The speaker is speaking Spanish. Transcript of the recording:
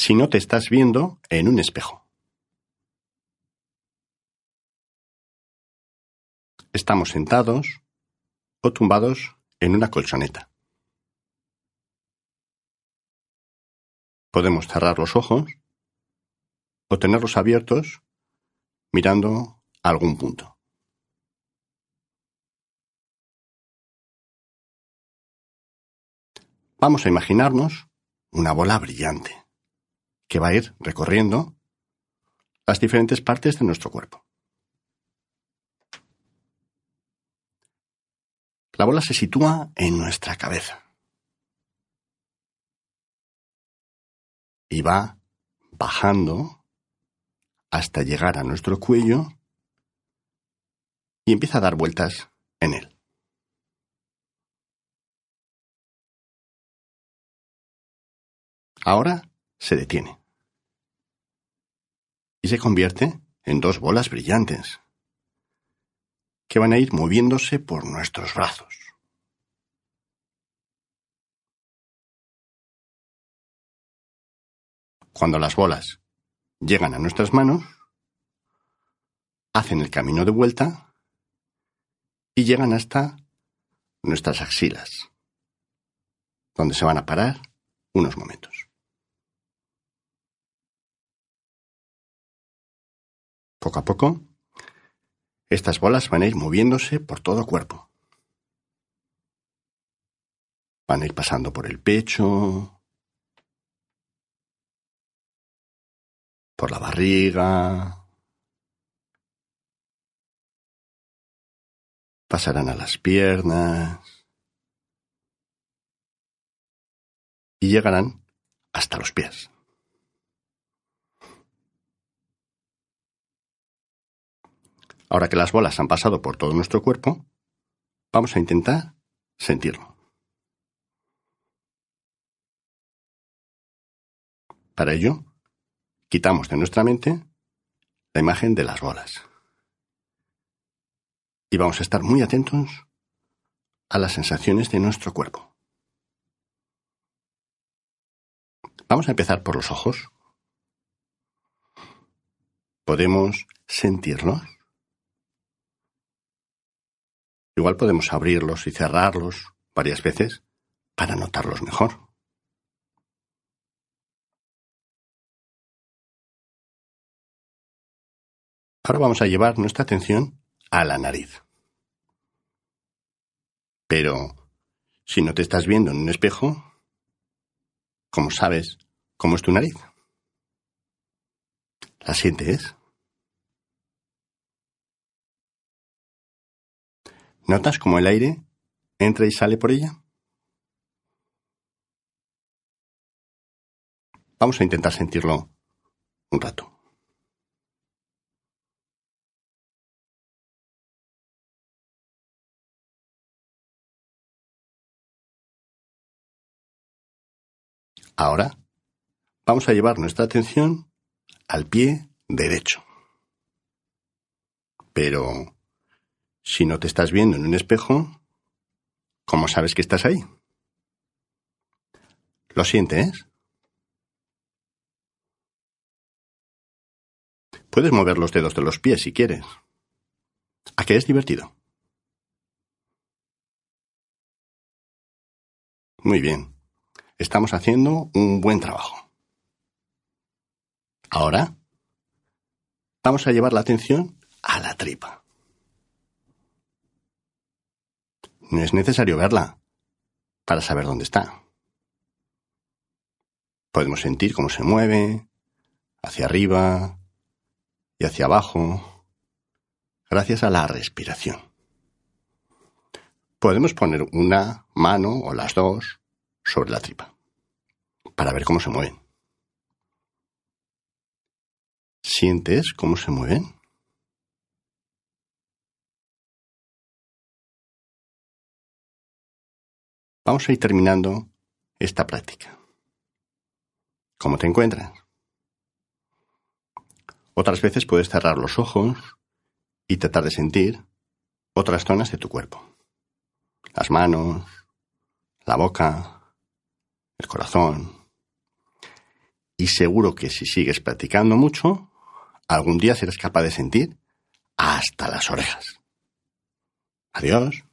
si no te estás viendo en un espejo. Estamos sentados o tumbados en una colchoneta. Podemos cerrar los ojos o tenerlos abiertos mirando a algún punto. Vamos a imaginarnos una bola brillante que va a ir recorriendo las diferentes partes de nuestro cuerpo. La bola se sitúa en nuestra cabeza y va bajando hasta llegar a nuestro cuello y empieza a dar vueltas en él. Ahora se detiene y se convierte en dos bolas brillantes que van a ir moviéndose por nuestros brazos. Cuando las bolas llegan a nuestras manos, hacen el camino de vuelta y llegan hasta nuestras axilas, donde se van a parar unos momentos. Poco a poco, estas bolas van a ir moviéndose por todo cuerpo. Van a ir pasando por el pecho, por la barriga, pasarán a las piernas y llegarán hasta los pies. Ahora que las bolas han pasado por todo nuestro cuerpo, vamos a intentar sentirlo. Para ello, quitamos de nuestra mente la imagen de las bolas. Y vamos a estar muy atentos a las sensaciones de nuestro cuerpo. Vamos a empezar por los ojos. ¿Podemos sentirlos? Igual podemos abrirlos y cerrarlos varias veces para notarlos mejor. Ahora vamos a llevar nuestra atención a la nariz. Pero, si no te estás viendo en un espejo, ¿cómo sabes cómo es tu nariz? ¿La sientes? ¿Notas cómo el aire entra y sale por ella? Vamos a intentar sentirlo un rato. Ahora vamos a llevar nuestra atención al pie derecho. Pero si no te estás viendo en un espejo, ¿cómo sabes que estás ahí? ¿Lo sientes? Puedes mover los dedos de los pies si quieres. ¿A qué es divertido? Muy bien. Estamos haciendo un buen trabajo. Ahora vamos a llevar la atención a la tripa. No es necesario verla para saber dónde está. Podemos sentir cómo se mueve hacia arriba y hacia abajo gracias a la respiración. Podemos poner una mano o las dos sobre la tripa para ver cómo se mueven. ¿Sientes cómo se mueven? Vamos a ir terminando esta práctica. ¿Cómo te encuentras? Otras veces puedes cerrar los ojos y tratar de sentir otras zonas de tu cuerpo. Las manos, la boca, el corazón. Y seguro que si sigues practicando mucho, algún día serás capaz de sentir hasta las orejas. Adiós.